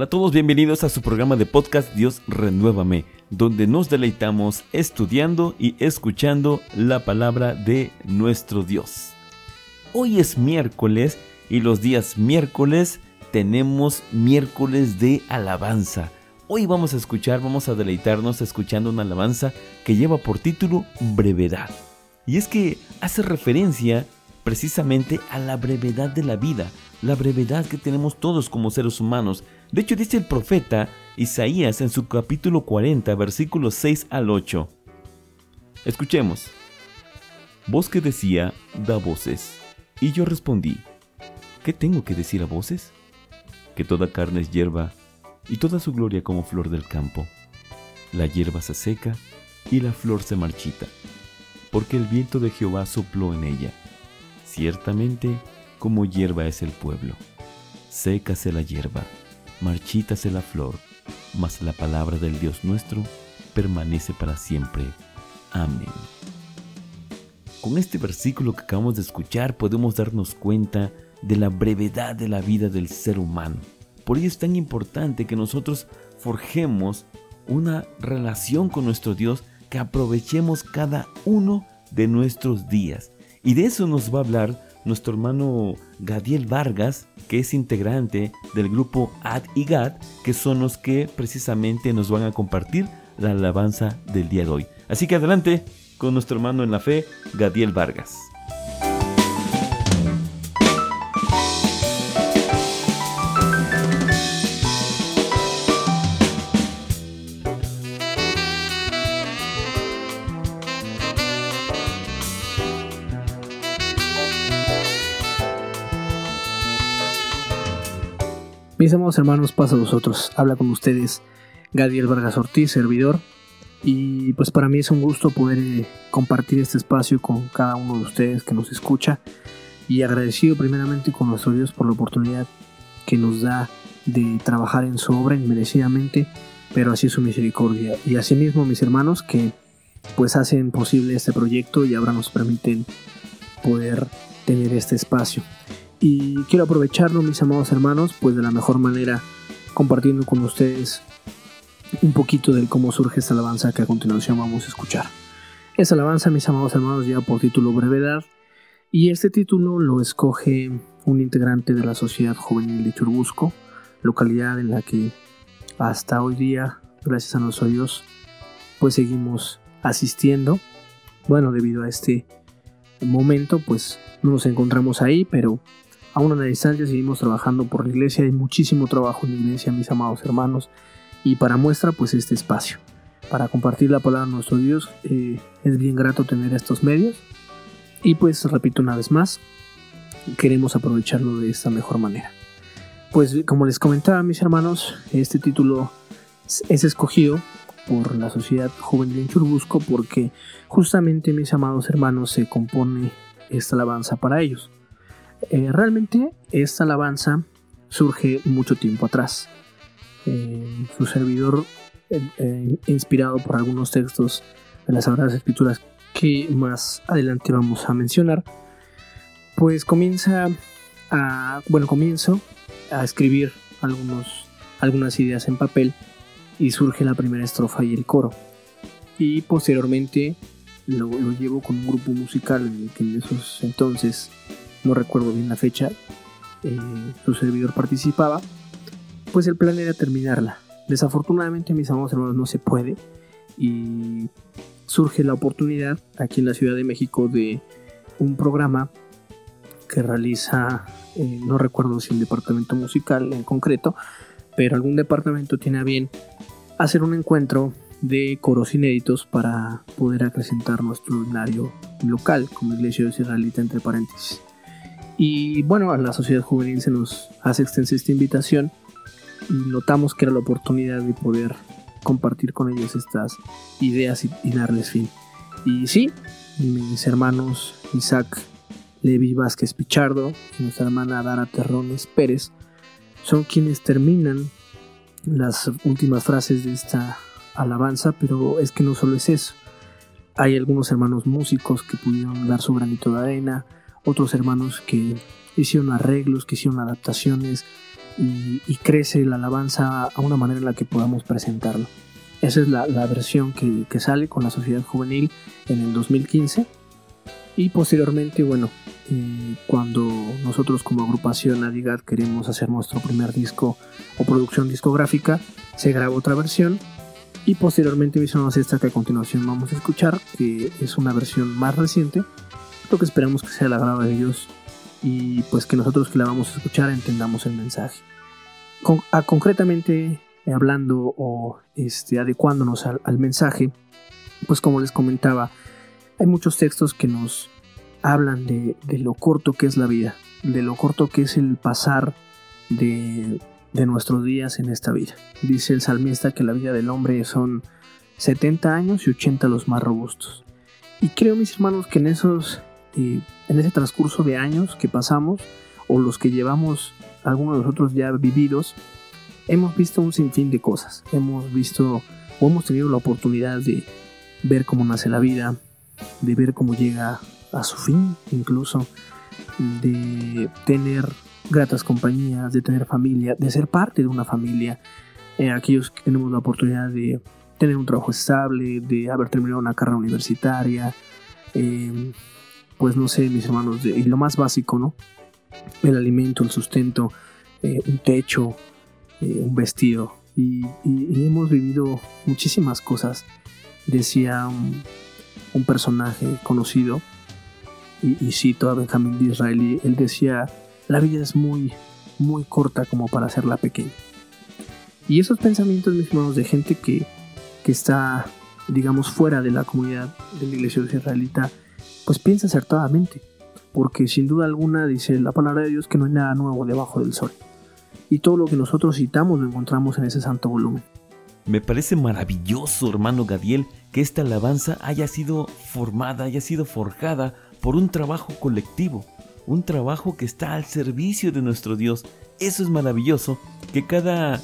Hola a todos, bienvenidos a su programa de podcast Dios Renuévame, donde nos deleitamos estudiando y escuchando la palabra de nuestro Dios. Hoy es miércoles y los días miércoles tenemos miércoles de alabanza. Hoy vamos a escuchar, vamos a deleitarnos escuchando una alabanza que lleva por título Brevedad. Y es que hace referencia precisamente a la brevedad de la vida, la brevedad que tenemos todos como seres humanos. De hecho, dice el profeta Isaías en su capítulo 40, versículos 6 al 8. Escuchemos. Voz que decía, da voces. Y yo respondí, ¿qué tengo que decir a voces? Que toda carne es hierba y toda su gloria como flor del campo. La hierba se seca y la flor se marchita, porque el viento de Jehová sopló en ella. Ciertamente, como hierba es el pueblo. Sécase la hierba, marchítase la flor, mas la palabra del Dios nuestro permanece para siempre. Amén. Con este versículo que acabamos de escuchar podemos darnos cuenta de la brevedad de la vida del ser humano. Por ello es tan importante que nosotros forjemos una relación con nuestro Dios, que aprovechemos cada uno de nuestros días. Y de eso nos va a hablar nuestro hermano Gadiel Vargas, que es integrante del grupo Ad y Gad, que son los que precisamente nos van a compartir la alabanza del día de hoy. Así que adelante con nuestro hermano en la fe, Gadiel Vargas. Mis hermanos, pasa a vosotros. Habla con ustedes Gadiel Vargas Ortiz, servidor. Y pues para mí es un gusto poder eh, compartir este espacio con cada uno de ustedes que nos escucha. Y agradecido primeramente con nuestro Dios por la oportunidad que nos da de trabajar en su obra inmerecidamente, pero así su misericordia. Y asimismo mis hermanos que pues hacen posible este proyecto y ahora nos permiten poder tener este espacio. Y quiero aprovecharlo, mis amados hermanos, pues de la mejor manera compartiendo con ustedes un poquito de cómo surge esta alabanza que a continuación vamos a escuchar. Esta alabanza, mis amados hermanos, lleva por título Brevedad y este título lo escoge un integrante de la Sociedad Juvenil de Churbusco, localidad en la que hasta hoy día, gracias a nuestro Dios, pues seguimos asistiendo. Bueno, debido a este momento, pues no nos encontramos ahí, pero Aún a la distancia seguimos trabajando por la iglesia, hay muchísimo trabajo en la iglesia, mis amados hermanos, y para muestra pues este espacio. Para compartir la palabra de nuestro Dios eh, es bien grato tener estos medios y pues repito una vez más, queremos aprovecharlo de esta mejor manera. Pues como les comentaba mis hermanos, este título es escogido por la Sociedad Juvenil en Churbusco porque justamente mis amados hermanos se compone esta alabanza para ellos. Eh, realmente esta alabanza surge mucho tiempo atrás. Eh, su servidor, eh, inspirado por algunos textos de las Sagradas Escrituras que más adelante vamos a mencionar, pues comienza a, bueno, comienzo a escribir algunos, algunas ideas en papel y surge la primera estrofa y el coro. Y posteriormente lo, lo llevo con un grupo musical en el que en esos entonces no recuerdo bien la fecha, eh, su servidor participaba, pues el plan era terminarla. Desafortunadamente, mis amados hermanos, no se puede y surge la oportunidad aquí en la Ciudad de México de un programa que realiza, eh, no recuerdo si el departamento musical en concreto, pero algún departamento tiene a bien hacer un encuentro de coros inéditos para poder acrecentar nuestro ordinario local como iglesia israelita entre paréntesis. Y bueno, a la sociedad juvenil se nos hace extensa esta invitación y notamos que era la oportunidad de poder compartir con ellos estas ideas y, darles fin. Y sí, mis hermanos Isaac Levi Vázquez Pichardo y nuestra hermana Dara Terrones Pérez son quienes terminan las últimas frases de esta alabanza, pero es que no solo es eso. Hay algunos hermanos músicos que pudieron dar su granito de arena, otros hermanos que hicieron arreglos, que hicieron adaptaciones, y, crece la alabanza a una manera en la que podamos presentarlo. Esa es la, versión que, sale con la Sociedad Juvenil en el 2015 y posteriormente, bueno, eh, cuando nosotros como agrupación Adigat queremos hacer nuestro primer disco o producción discográfica, se graba otra versión y posteriormente hicimos esta que a continuación vamos a escuchar, que es una versión más reciente, lo que esperamos que sea la agrado de Dios y pues que nosotros que la vamos a escuchar entendamos el mensaje. a, concretamente hablando o este, adecuándonos al, mensaje, pues como les comentaba, hay muchos textos que nos hablan de, de, lo corto que es la vida, de lo corto que es el pasar de, de nuestros días en esta vida. Dice el salmista que la vida del hombre son 70 años y 80 los más robustos. Y creo, mis hermanos, que en esos en ese transcurso de años que pasamos o los que llevamos algunos de nosotros ya vividos, hemos visto un sinfín de cosas. Hemos visto o hemos tenido la oportunidad de ver cómo nace la vida, de ver cómo llega a su fin incluso, de tener gratas compañías, de tener familia, de ser parte de una familia. Eh, aquellos que tenemos la oportunidad de tener un trabajo estable, de haber terminado una carrera universitaria, eh, pues no sé, mis hermanos, y lo más básico, ¿no? El alimento, el sustento, eh, un techo, eh, un vestido. Y, hemos vivido muchísimas cosas. Decía un, personaje conocido, y, y, cito a Benjamín de Israel, él decía, la vida es muy, muy corta como para hacerla pequeña. Y esos pensamientos, mis hermanos, de gente que, que está, digamos, fuera de la comunidad de la iglesia israelita, pues piensa acertadamente, porque sin duda alguna dice la palabra de Dios que no hay nada nuevo debajo del sol. Y todo lo que nosotros citamos lo encontramos en ese santo volumen. Me parece maravilloso, hermano Gadiel, que esta alabanza haya sido formada, haya sido forjada por un trabajo colectivo, un trabajo que está al servicio de nuestro Dios. Eso es maravilloso, que cada,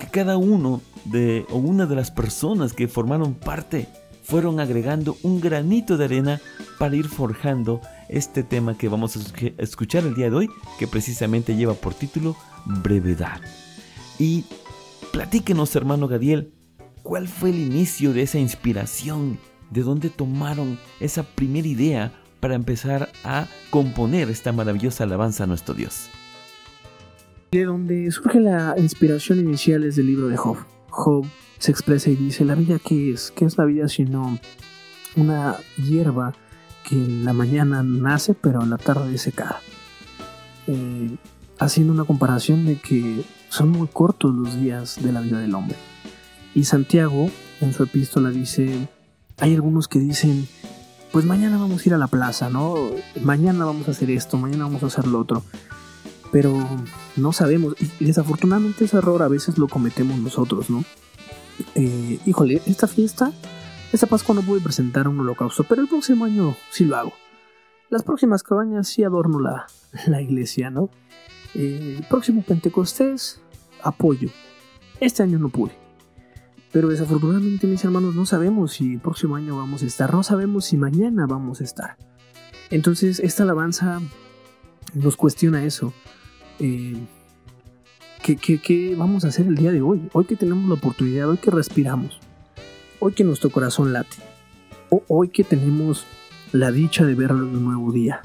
que cada uno de o una de las personas que formaron parte fueron agregando un granito de arena para ir forjando este tema que vamos a escuchar el día de hoy, que precisamente lleva por título Brevedad. Y platíquenos, hermano Gadiel, ¿cuál fue el inicio de esa inspiración? ¿De dónde tomaron esa primera idea para empezar a componer esta maravillosa alabanza a nuestro Dios? De donde surge la inspiración inicial es del libro de Job. Job se expresa y dice, ¿la vida qué es? ¿Qué es la vida sino una hierba que en la mañana nace pero en la tarde se cae? Eh, haciendo una comparación de que son muy cortos los días de la vida del hombre. Y Santiago en su epístola dice, hay algunos que dicen, pues mañana vamos a ir a la plaza, ¿no? Mañana vamos a hacer esto, mañana vamos a hacer lo otro. Pero no sabemos, y desafortunadamente ese error a veces lo cometemos nosotros, ¿no? Eh, híjole, esta fiesta, esta Pascua no pude presentar un holocausto, pero el próximo año sí lo hago. Las próximas cabañas sí adorno la, la iglesia, ¿no? Eh, el próximo Pentecostés, apoyo. Este año no pude. Pero desafortunadamente, mis hermanos, no sabemos si el próximo año vamos a estar, no sabemos si mañana vamos a estar. Entonces, esta alabanza nos cuestiona eso. Eh, ¿Qué, vamos a hacer el día de hoy? Hoy que tenemos la oportunidad, hoy que respiramos, hoy que nuestro corazón late, hoy que tenemos la dicha de ver un nuevo día,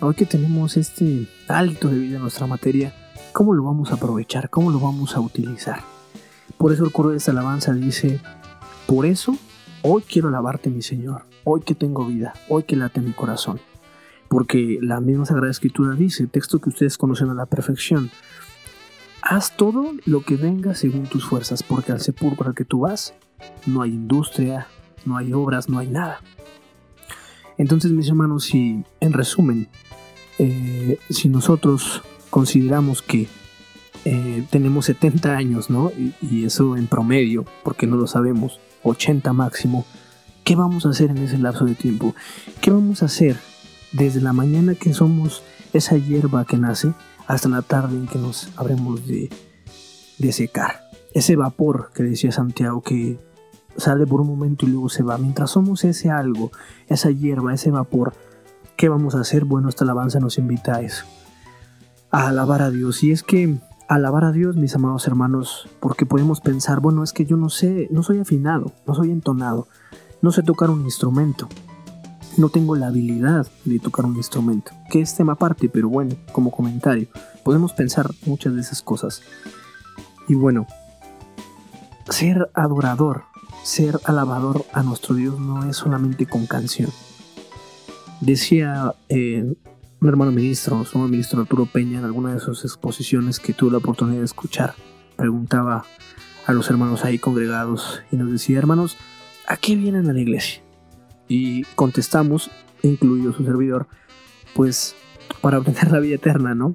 hoy que tenemos este alto de vida en nuestra materia, ¿cómo lo vamos a aprovechar? ¿Cómo lo vamos a utilizar? Por eso el coro de esta alabanza dice, por eso hoy quiero alabarte mi Señor, hoy que tengo vida, hoy que late mi corazón. Porque la misma Sagrada Escritura dice, texto que ustedes conocen a la perfección, Haz todo lo que venga según tus fuerzas, porque al sepulcro al que tú vas no hay industria, no hay obras, no hay nada. Entonces, mis hermanos, si en resumen, eh, si nosotros consideramos que eh, tenemos 70 años, ¿no? Y, eso en promedio, porque no lo sabemos, 80 máximo, ¿qué vamos a hacer en ese lapso de tiempo? ¿Qué vamos a hacer desde la mañana que somos esa hierba que nace hasta la tarde en que nos habremos de, secar. Ese vapor que decía Santiago que sale por un momento y luego se va. Mientras somos ese algo, esa hierba, ese vapor, ¿qué vamos a hacer? Bueno, esta alabanza nos invita a eso, a alabar a Dios. Y es que alabar a Dios, mis amados hermanos, porque podemos pensar, bueno, es que yo no sé, no soy afinado, no soy entonado, no sé tocar un instrumento, no tengo la habilidad de tocar un instrumento, que es tema aparte, pero bueno, como comentario, podemos pensar muchas de esas cosas. Y bueno, ser adorador, ser alabador a nuestro Dios no es solamente con canción. Decía eh, un hermano ministro, nuestro ministro Arturo Peña, en alguna de sus exposiciones que tuve la oportunidad de escuchar, preguntaba a los hermanos ahí congregados y nos decía, hermanos, ¿a qué vienen a la iglesia? Y contestamos, incluido su servidor, pues para obtener la vida eterna, ¿no?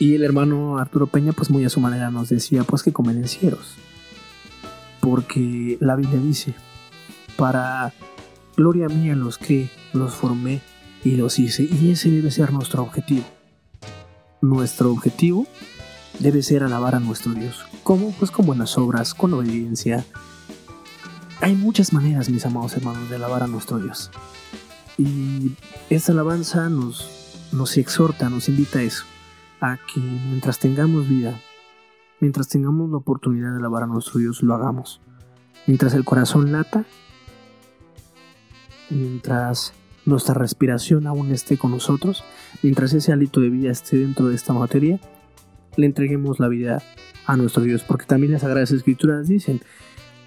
Y el hermano Arturo Peña, pues muy a su manera nos decía, pues que convenencieros. Porque la Biblia dice, para gloria mía los que los formé y los hice. Y ese debe ser nuestro objetivo. Nuestro objetivo debe ser alabar a nuestro Dios. ¿Cómo? Pues con buenas obras, con obediencia. Hay muchas maneras, mis amados hermanos, de alabar a nuestro Dios. Y esta alabanza nos, nos exhorta, nos invita a eso, a que mientras tengamos vida, mientras tengamos la oportunidad de alabar a nuestro Dios, lo hagamos. Mientras el corazón lata, mientras nuestra respiración aún esté con nosotros, mientras ese hálito de vida esté dentro de esta materia, le entreguemos la vida a nuestro Dios, porque también las Sagradas Escrituras dicen,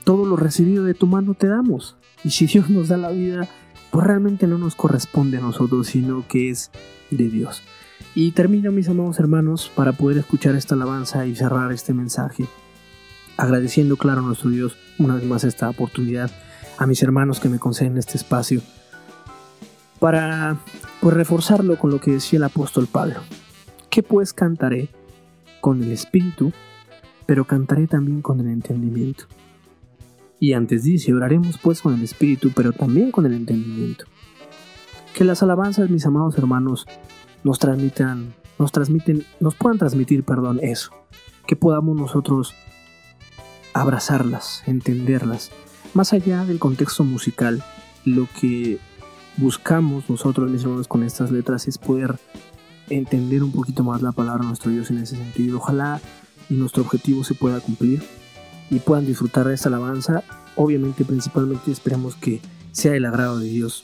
todo lo recibido de tu mano te damos, y si Dios nos da la vida, pues realmente no nos corresponde a nosotros, sino que es de Dios. Y termino, mis amados hermanos, para poder escuchar esta alabanza y cerrar este mensaje, agradeciendo, claro, a nuestro Dios una vez más esta oportunidad, a mis hermanos que me conceden este espacio, para pues, reforzarlo con lo que decía el apóstol Pablo. Que pues cantaré con el espíritu, pero cantaré también con el entendimiento. Y antes dice, oraremos pues con el espíritu, pero también con el entendimiento. Que las alabanzas, mis amados hermanos, nos transmitan, nos transmiten, nos puedan transmitir, perdón, eso. Que podamos nosotros abrazarlas, entenderlas, más allá del contexto musical, lo que buscamos nosotros, mis hermanos, con estas letras es poder entender un poquito más la palabra de nuestro Dios en ese sentido. Ojalá y nuestro objetivo se pueda cumplir y puedan disfrutar de esta alabanza. Obviamente, principalmente esperamos que sea el agrado de Dios.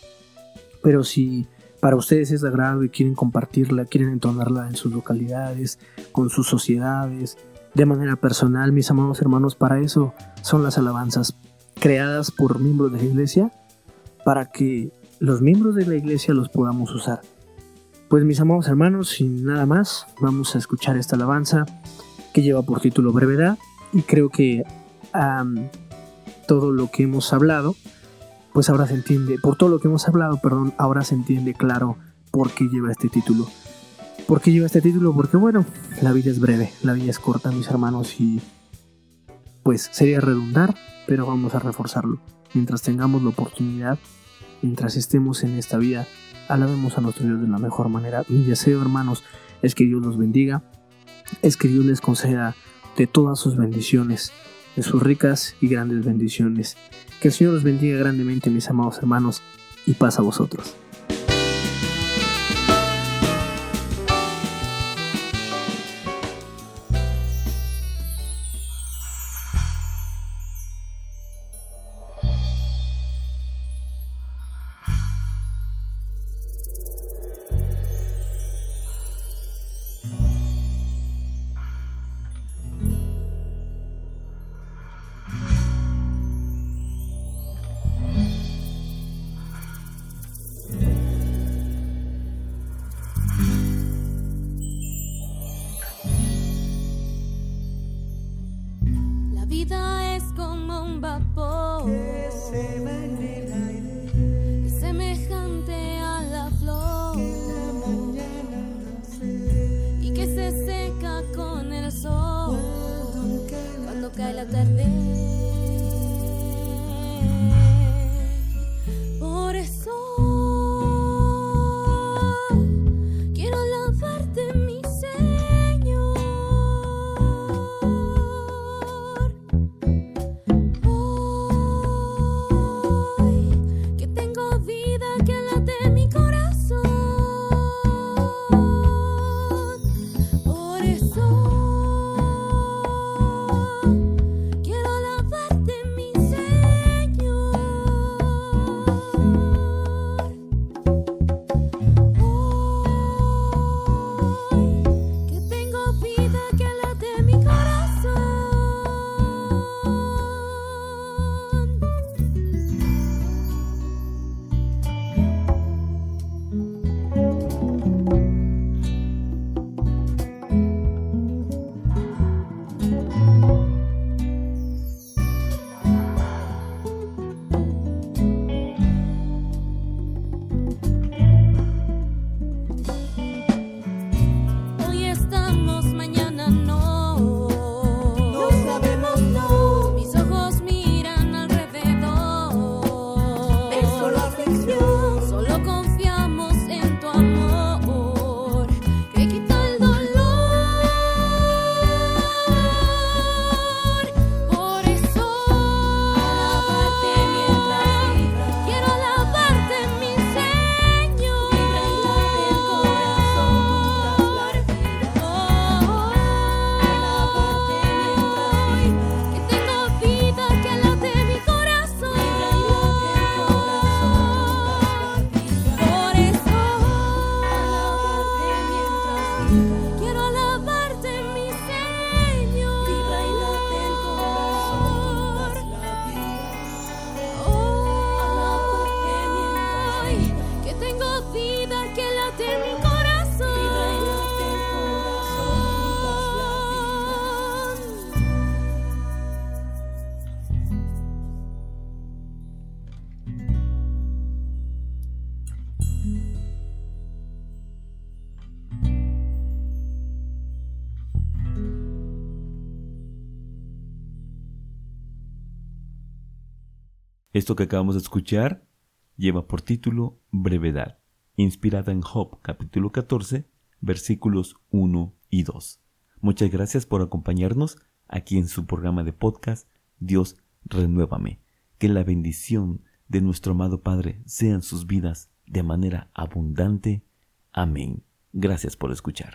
Pero si para ustedes es de agrado y quieren compartirla, quieren entonarla en sus localidades, con sus sociedades, de manera personal, mis amados hermanos, para eso son las alabanzas creadas por miembros de la iglesia, para que los miembros de la iglesia los podamos usar. Pues mis amados hermanos, sin nada más, vamos a escuchar esta alabanza que lleva por título Brevedad y creo que todo lo que hemos hablado, pues ahora se entiende, por todo lo que hemos hablado, perdón, ahora se entiende claro por qué lleva este título. ¿Por qué lleva este título? Porque bueno, la vida es breve, la vida es corta, mis hermanos, y pues sería redundar, pero vamos a reforzarlo. Mientras tengamos la oportunidad mientras estemos en esta vida, alabemos a nuestro Dios de la mejor manera. Mi deseo, hermanos, es que Dios los bendiga, es que Dios les conceda de todas sus bendiciones, sus ricas y grandes bendiciones. Que el Señor los bendiga grandemente, mis amados hermanos, y paz a vosotros. Boy. Esto que acabamos de escuchar lleva por título Brevedad, inspirada en Job capítulo 14, versículos 1 y 2. Muchas gracias por acompañarnos aquí en su programa de podcast Dios renuévame. Que la bendición de nuestro amado Padre sea en sus vidas de manera abundante. Amén. Gracias por escuchar.